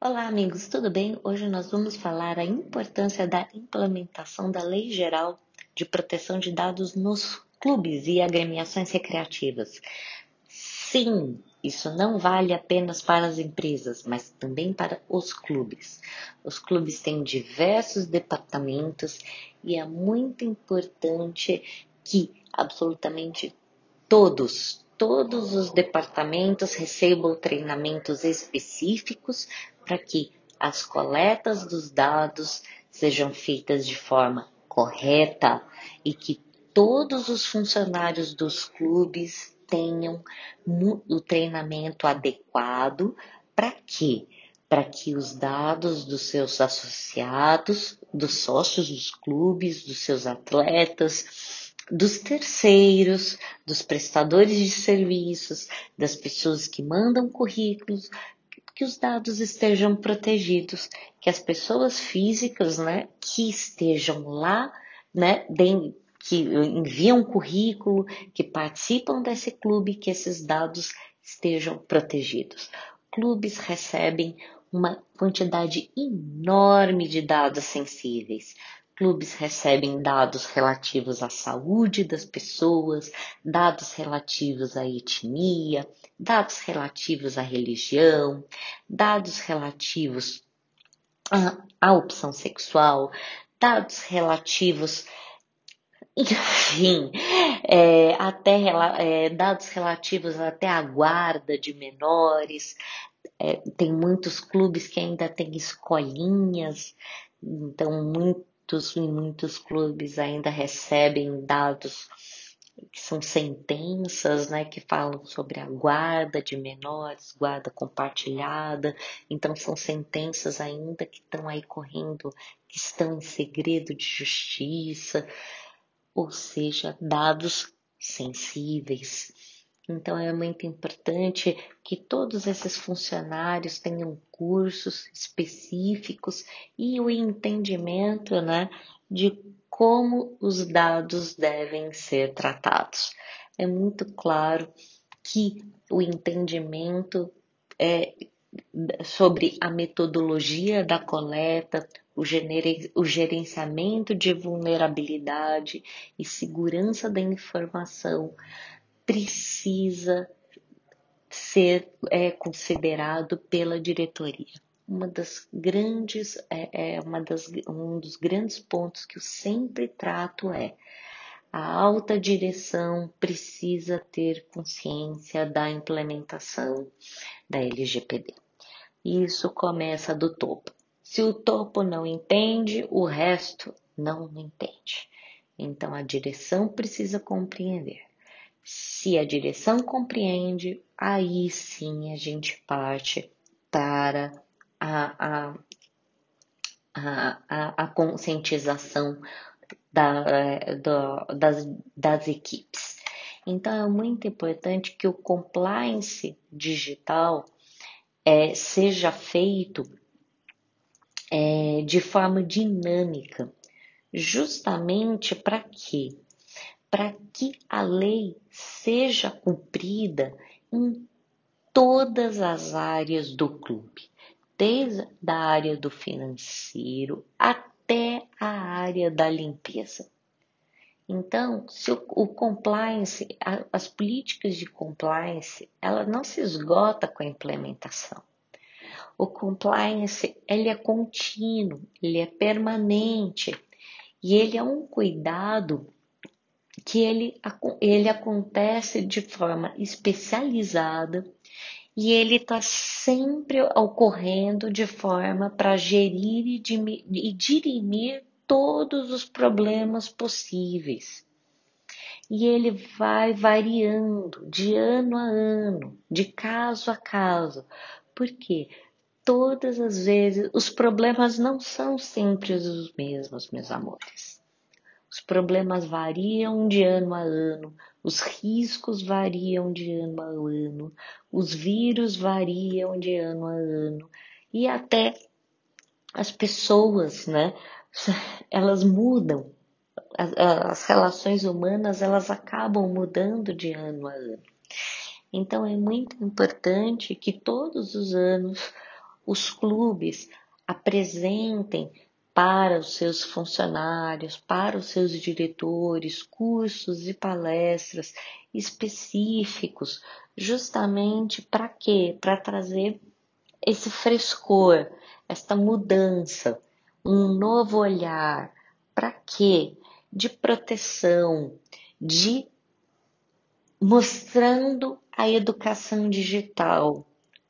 Olá, amigos, tudo bem? Hoje nós vamos falar a importância da implementação da Lei Geral de Proteção de Dados nos clubes e agremiações recreativas. Sim, isso não vale apenas para as empresas, mas também para os clubes. Os clubes têm diversos departamentos e é muito importante que absolutamente todos, todos os departamentos recebam treinamentos específicos para que as coletas dos dados sejam feitas de forma correta e que todos os funcionários dos clubes tenham o treinamento adequado para quê? Para que os dados dos seus associados, dos sócios dos clubes, dos seus atletas, dos terceiros, dos prestadores de serviços, das pessoas que mandam currículos, que os dados estejam protegidos, que as pessoas físicas, né, que estejam lá, né, que enviam currículo, que participam desse clube, que esses dados estejam protegidos. Clubes recebem uma quantidade enorme de dados sensíveis. Clubes recebem dados relativos à saúde das pessoas, dados relativos à etnia, dados relativos à religião, dados relativos à, à opção sexual, dados relativos enfim, é, até é, dados relativos até à guarda de menores. É, tem muitos clubes que ainda têm escolinhas, então muito, muitos muitos clubes ainda recebem dados que são sentenças, né, que falam sobre a guarda de menores, guarda compartilhada. Então são sentenças ainda que estão aí correndo, que estão em segredo de justiça, ou seja, dados sensíveis. Então é muito importante que todos esses funcionários tenham cursos específicos e o entendimento né, de como os dados devem ser tratados. É muito claro que o entendimento é sobre a metodologia da coleta, o, o gerenciamento de vulnerabilidade e segurança da informação precisa ser é, considerado pela diretoria. Uma das grandes, é, é uma das, um dos grandes pontos que eu sempre trato é a alta direção precisa ter consciência da implementação da LGPD. Isso começa do topo. Se o topo não entende, o resto não entende. Então a direção precisa compreender. Se a direção compreende, aí sim a gente parte para a, a, a, a conscientização da, do, das, das equipes. Então é muito importante que o compliance digital é, seja feito é, de forma dinâmica, justamente para quê? Para que a lei seja cumprida em todas as áreas do clube, desde a área do financeiro até a área da limpeza. Então, se o, o compliance, a, as políticas de compliance, ela não se esgota com a implementação. O compliance, ele é contínuo, ele é permanente e ele é um cuidado que ele, ele acontece de forma especializada e ele está sempre ocorrendo de forma para gerir e, e dirimir todos os problemas possíveis. E ele vai variando de ano a ano, de caso a caso. Por quê? Todas as vezes os problemas não são sempre os mesmos, meus amores. Os problemas variam de ano a ano, os riscos variam de ano a ano, os vírus variam de ano a ano e até as pessoas, né? Elas mudam. As, as relações humanas elas acabam mudando de ano a ano. Então é muito importante que todos os anos os clubes apresentem para os seus funcionários, para os seus diretores, cursos e palestras específicos, justamente para quê? Para trazer esse frescor, esta mudança, um novo olhar. Para quê? De proteção, de mostrando a educação digital,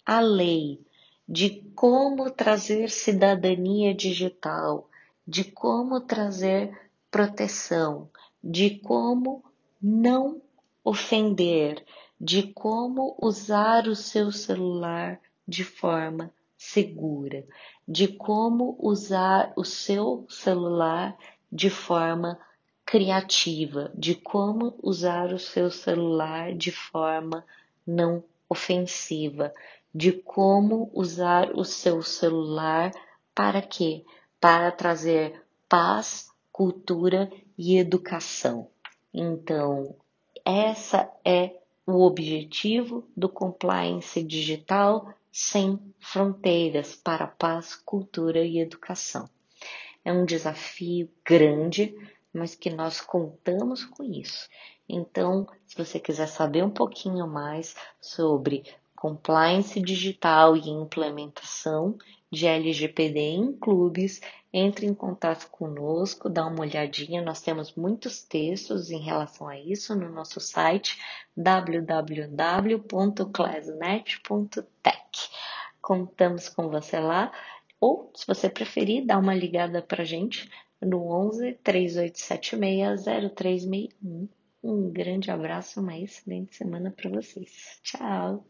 a lei, de como trazer cidadania digital, de como trazer proteção, de como não ofender, de como usar o seu celular de forma segura, de como usar o seu celular de forma criativa, de como usar o seu celular de forma não ofensiva, de como usar o seu celular para quê? Para trazer paz, cultura e educação. Então, essa é o objetivo do compliance digital sem fronteiras para paz, cultura e educação. É um desafio grande, mas que nós contamos com isso. Então, se você quiser saber um pouquinho mais sobre compliance digital e implementação de LGPD em clubes, entre em contato conosco, dá uma olhadinha. Nós temos muitos textos em relação a isso no nosso site www.classnet.tech. Contamos com você lá, ou se você preferir, dá uma ligada para gente no 11 3876 0361. Um grande abraço, uma excelente semana para vocês. Tchau!